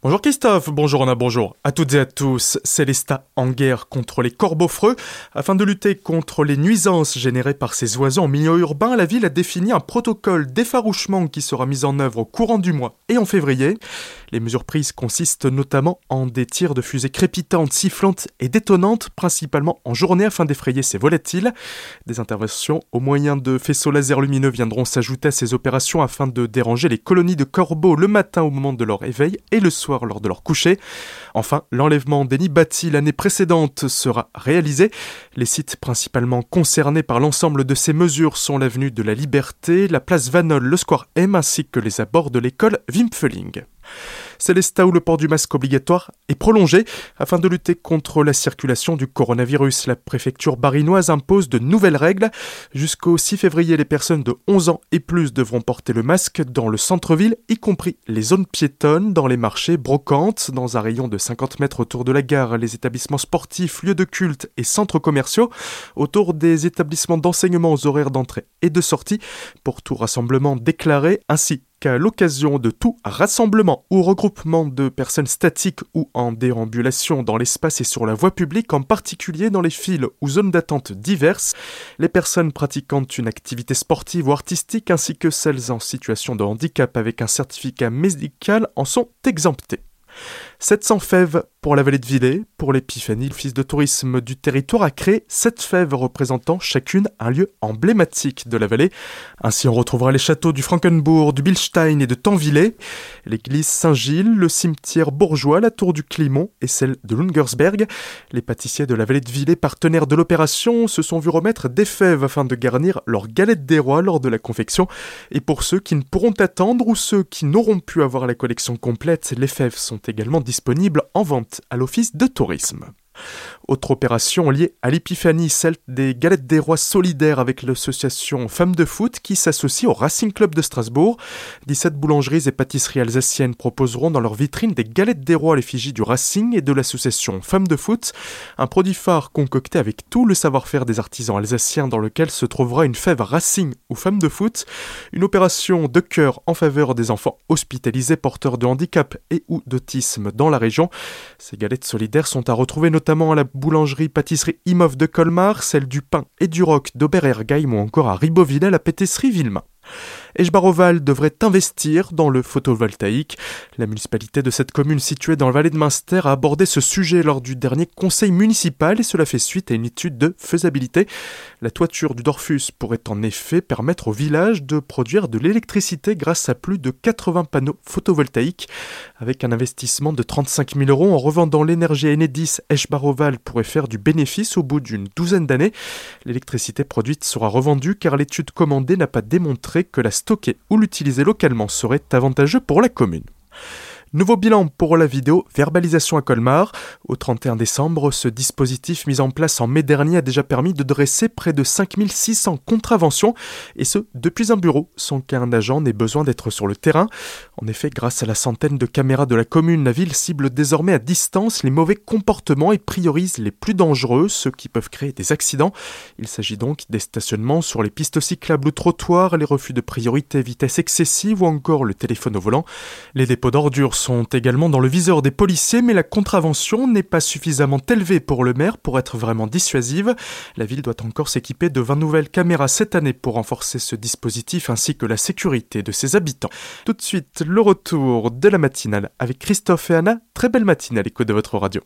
Bonjour Christophe, bonjour Anna, bonjour à toutes et à tous. Célesta en guerre contre les corbeaux freux. Afin de lutter contre les nuisances générées par ces oiseaux en milieu urbain, la ville a défini un protocole d'effarouchement qui sera mis en œuvre au courant du mois et en février. Les mesures prises consistent notamment en des tirs de fusées crépitantes, sifflantes et détonnantes, principalement en journée afin d'effrayer ces volatiles. Des interventions au moyen de faisceaux laser lumineux viendront s'ajouter à ces opérations afin de déranger les colonies de corbeaux le matin au moment de leur éveil et le soir lors de leur coucher. Enfin, l'enlèvement des l'année précédente sera réalisé. Les sites principalement concernés par l'ensemble de ces mesures sont l'avenue de la Liberté, la place Vanol, le square M ainsi que les abords de l'école Wimpfeling. Célestat où le port du masque obligatoire est prolongé afin de lutter contre la circulation du coronavirus. La préfecture barinoise impose de nouvelles règles. Jusqu'au 6 février, les personnes de 11 ans et plus devront porter le masque dans le centre-ville, y compris les zones piétonnes, dans les marchés, brocantes, dans un rayon de 50 mètres autour de la gare, les établissements sportifs, lieux de culte et centres commerciaux, autour des établissements d'enseignement aux horaires d'entrée et de sortie, pour tout rassemblement déclaré, ainsi qu'à l'occasion de tout rassemblement ou regroupement de personnes statiques ou en déambulation dans l'espace et sur la voie publique, en particulier dans les files ou zones d'attente diverses, les personnes pratiquant une activité sportive ou artistique ainsi que celles en situation de handicap avec un certificat médical en sont exemptées. 700 fèves pour la vallée de Villers, pour l'épiphanie, fils de tourisme du territoire a créé 7 fèves représentant chacune un lieu emblématique de la vallée. Ainsi on retrouvera les châteaux du Frankenbourg, du Bilstein et de Tanvillers, l'église Saint-Gilles, le cimetière bourgeois, la tour du Climont et celle de Lungersberg. Les pâtissiers de la vallée de Villers, partenaires de l'opération, se sont vus remettre des fèves afin de garnir leur galette des rois lors de la confection. Et pour ceux qui ne pourront attendre ou ceux qui n'auront pu avoir la collection complète, les fèves sont également disponible en vente à l'Office de tourisme. Autre opération liée à l'épiphanie, celle des galettes des rois solidaires avec l'association Femmes de Foot qui s'associe au Racing Club de Strasbourg. 17 boulangeries et pâtisseries alsaciennes proposeront dans leur vitrine des galettes des rois à l'effigie du Racing et de l'association Femmes de Foot, un produit phare concocté avec tout le savoir-faire des artisans alsaciens dans lequel se trouvera une fève Racing ou Femmes de Foot, une opération de cœur en faveur des enfants hospitalisés porteurs de handicap et ou d'autisme dans la région. Ces galettes solidaires sont à retrouver notamment à la boulangerie-pâtisserie Imov de Colmar, celle du pain et du roc d'Oberergheim ou encore à Riboville à la pâtisserie Villemain. Eschbaroval devrait investir dans le photovoltaïque. La municipalité de cette commune située dans le vallée de Münster a abordé ce sujet lors du dernier conseil municipal et cela fait suite à une étude de faisabilité. La toiture du Dorfus pourrait en effet permettre au village de produire de l'électricité grâce à plus de 80 panneaux photovoltaïques. Avec un investissement de 35 000 euros en revendant l'énergie à Enedis, Eschbaroval pourrait faire du bénéfice au bout d'une douzaine d'années. L'électricité produite sera revendue car l'étude commandée n'a pas démontré que la stocker ou l'utiliser localement serait avantageux pour la commune. Nouveau bilan pour la vidéo Verbalisation à Colmar. Au 31 décembre, ce dispositif mis en place en mai dernier a déjà permis de dresser près de 5600 contraventions, et ce, depuis un bureau, sans qu'un agent n'ait besoin d'être sur le terrain. En effet, grâce à la centaine de caméras de la commune, la ville cible désormais à distance les mauvais comportements et priorise les plus dangereux, ceux qui peuvent créer des accidents. Il s'agit donc des stationnements sur les pistes cyclables ou trottoirs, les refus de priorité, vitesse excessive ou encore le téléphone au volant. Les dépôts d'ordures sont également dans le viseur des policiers, mais la contravention n'est pas suffisamment élevée pour le maire pour être vraiment dissuasive. La ville doit encore s'équiper de 20 nouvelles caméras cette année pour renforcer ce dispositif ainsi que la sécurité de ses habitants. Tout de suite, le retour de la matinale avec Christophe et Anna. Très belle matinale, écho de votre radio.